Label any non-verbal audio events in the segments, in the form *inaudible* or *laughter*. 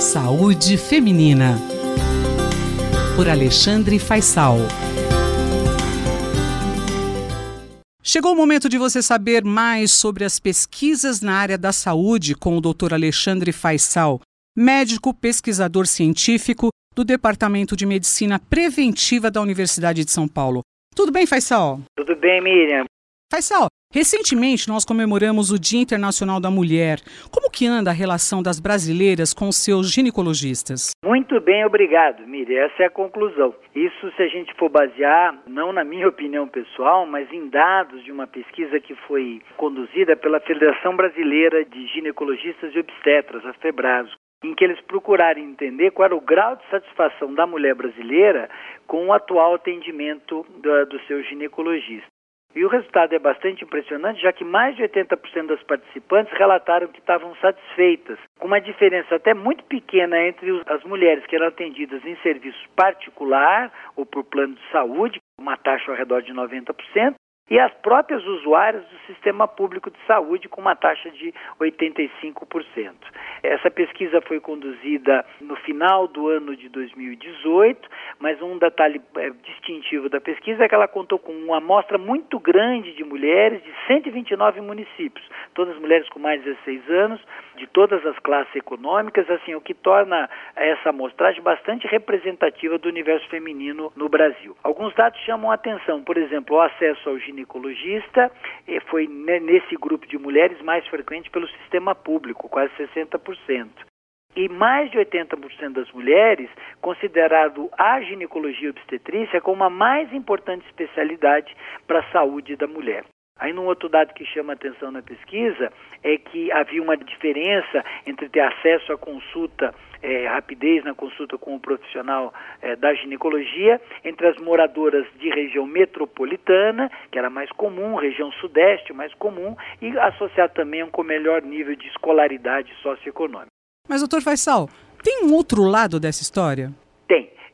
Saúde Feminina. Por Alexandre Faisal. Chegou o momento de você saber mais sobre as pesquisas na área da saúde com o Dr. Alexandre Faisal, médico pesquisador científico do Departamento de Medicina Preventiva da Universidade de São Paulo. Tudo bem, Faisal? Tudo bem, Miriam. Faisal, recentemente nós comemoramos o Dia Internacional da Mulher. Como que anda a relação das brasileiras com seus ginecologistas? Muito bem, obrigado, Miriam. Essa é a conclusão. Isso se a gente for basear, não na minha *laughs* opinião pessoal, mas em dados de uma pesquisa que foi conduzida pela Federação Brasileira de Ginecologistas e Obstetras, a FEBRASO, em que eles procuraram entender qual era o grau de satisfação da mulher brasileira com o atual atendimento do, do seu ginecologista. E o resultado é bastante impressionante, já que mais de 80% das participantes relataram que estavam satisfeitas, com uma diferença até muito pequena entre as mulheres que eram atendidas em serviço particular ou por plano de saúde, uma taxa ao redor de 90%, e as próprias usuárias do sistema público de saúde com uma taxa de 85%. Essa pesquisa foi conduzida no final do ano de 2018, mas um detalhe é, distintivo da pesquisa é que ela contou com uma amostra muito grande de mulheres de 129 municípios, todas mulheres com mais de 16 anos, de todas as classes econômicas, assim, o que torna essa amostragem bastante representativa do universo feminino no Brasil. Alguns dados chamam a atenção, por exemplo, o acesso ao ginecologista eh, foi nesse grupo de mulheres mais frequente pelo sistema público, quase 60% e mais de 80% das mulheres considerado a ginecologia obstetrícia como a mais importante especialidade para a saúde da mulher. Aí, um outro dado que chama atenção na pesquisa é que havia uma diferença entre ter acesso à consulta, é, rapidez na consulta com o profissional é, da ginecologia, entre as moradoras de região metropolitana, que era mais comum, região sudeste mais comum, e associado também com melhor nível de escolaridade socioeconômica. Mas, doutor Faisal, tem um outro lado dessa história?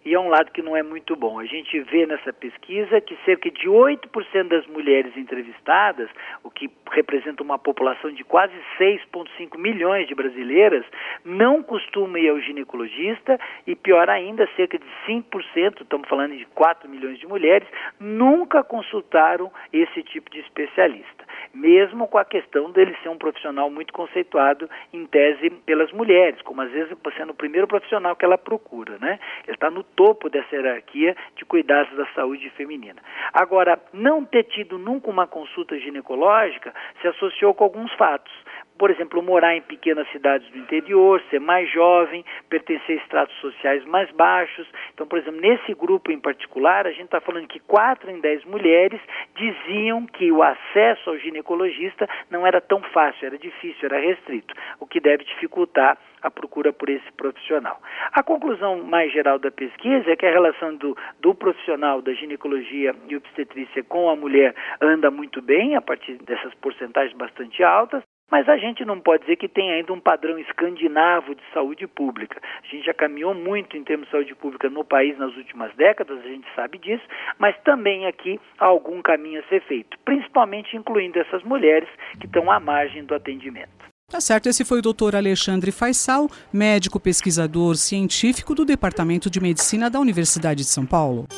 E é um lado que não é muito bom. A gente vê nessa pesquisa que cerca de 8% das mulheres entrevistadas, o que representa uma população de quase 6,5 milhões de brasileiras, não costumam ir ao ginecologista e, pior ainda, cerca de 5%, estamos falando de 4 milhões de mulheres, nunca consultaram esse tipo de especialista mesmo com a questão dele ser um profissional muito conceituado em tese pelas mulheres, como às vezes sendo o primeiro profissional que ela procura, né? Ele está no topo dessa hierarquia de cuidados da saúde feminina. Agora, não ter tido nunca uma consulta ginecológica se associou com alguns fatos por exemplo, morar em pequenas cidades do interior, ser mais jovem, pertencer a estratos sociais mais baixos. Então, por exemplo, nesse grupo em particular, a gente está falando que 4 em 10 mulheres diziam que o acesso ao ginecologista não era tão fácil, era difícil, era restrito, o que deve dificultar a procura por esse profissional. A conclusão mais geral da pesquisa é que a relação do, do profissional da ginecologia e obstetrícia com a mulher anda muito bem, a partir dessas porcentagens bastante altas, mas a gente não pode dizer que tem ainda um padrão escandinavo de saúde pública. A gente já caminhou muito em termos de saúde pública no país nas últimas décadas, a gente sabe disso, mas também aqui há algum caminho a ser feito, principalmente incluindo essas mulheres que estão à margem do atendimento. Tá certo, esse foi o doutor Alexandre Faisal, médico pesquisador científico do Departamento de Medicina da Universidade de São Paulo.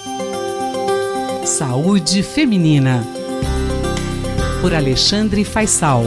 Saúde Feminina. Por Alexandre Faisal.